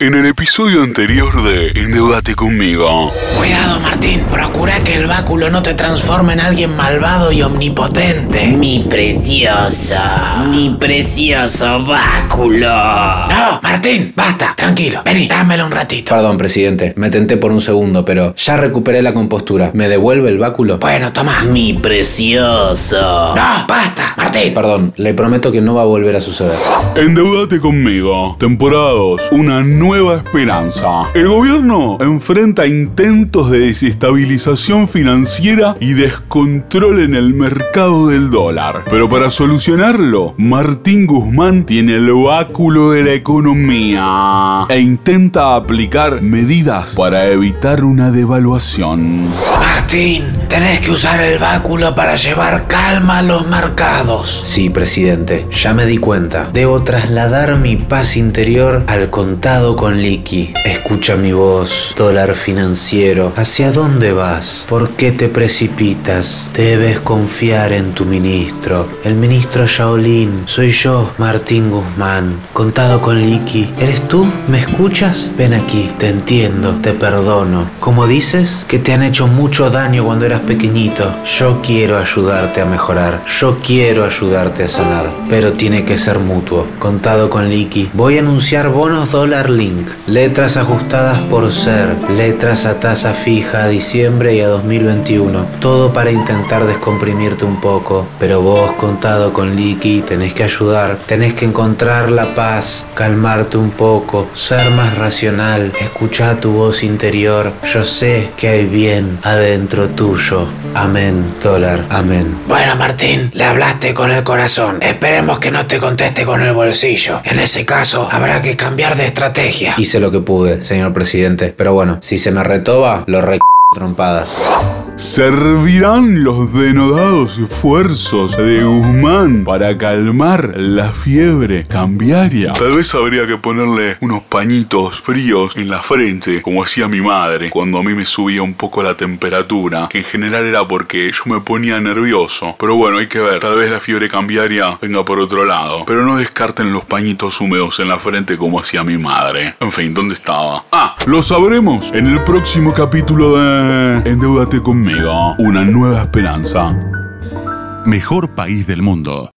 En el episodio anterior de Endeudate conmigo. Cuidado, Martín. Procura que el báculo no te transforme en alguien malvado y omnipotente. Mi precioso, mi precioso báculo. No, Martín, basta. Tranquilo. Vení, dámelo un ratito. Perdón, presidente, me tenté por un segundo, pero ya recuperé la compostura. ¿Me devuelve el báculo? Bueno, toma. Mi precioso. No, basta, Martín. Perdón, le prometo que no va a volver a suceder. Endeudate conmigo. Temporada 2. Una nueva esperanza. El gobierno enfrenta intentos de desestabilización financiera y descontrol en el mercado del dólar. Pero para solucionarlo, Martín Guzmán tiene el báculo de la economía e intenta aplicar medidas para evitar una devaluación. Martín, tenés que usar el báculo para llevar calma a los mercados. Sí, presidente, ya me di cuenta. Debo trasladar mi paz interior al contado con liqui. Escucha mi voz, dólar financiero. ¿Hacia dónde vas? ¿Por qué te precipitas? Debes confiar en tu ministro. El ministro Shaolin. Soy yo, Martín Guzmán. Contado con liqui. ¿Eres tú? ¿Me escuchas? Ven aquí, te entiendo, te perdono. Como dices, que te han hecho mucho daño cuando eras pequeñito. Yo quiero ayudarte a mejorar. Yo quiero ayudarte a sanar. Pero tiene que ser mutuo. Contado con liqui. Voy a anunciar bonos dólar link. Letras ajustadas por ser. Letras a tasa fija a diciembre y a 2021. Todo para intentar descomprimirte un poco. Pero vos, contado con liqui, tenés que ayudar. Tenés que encontrar la paz. Calmarte un poco. Ser más racional. Escucha tu voz interior. Yo sé que hay bien adentro tuyo. Amén, dólar. Amén. Bueno, Martín, le hablaste con el corazón. Esperemos que no te conteste con el bolsillo. En ese caso, habrá que cambiar de estrategia. Hice lo que pude, señor presidente. Pero bueno, si se me retoba, lo re trompadas. ¿Servirán los denodados esfuerzos de Guzmán para calmar la fiebre cambiaria? Tal vez habría que ponerle unos pañitos fríos en la frente, como hacía mi madre, cuando a mí me subía un poco la temperatura, que en general era porque yo me ponía nervioso. Pero bueno, hay que ver, tal vez la fiebre cambiaria venga por otro lado. Pero no descarten los pañitos húmedos en la frente como hacía mi madre. En fin, ¿dónde estaba? Ah, lo sabremos en el próximo capítulo de Endeudate Una nueva esperanza. Mejor país del mundo.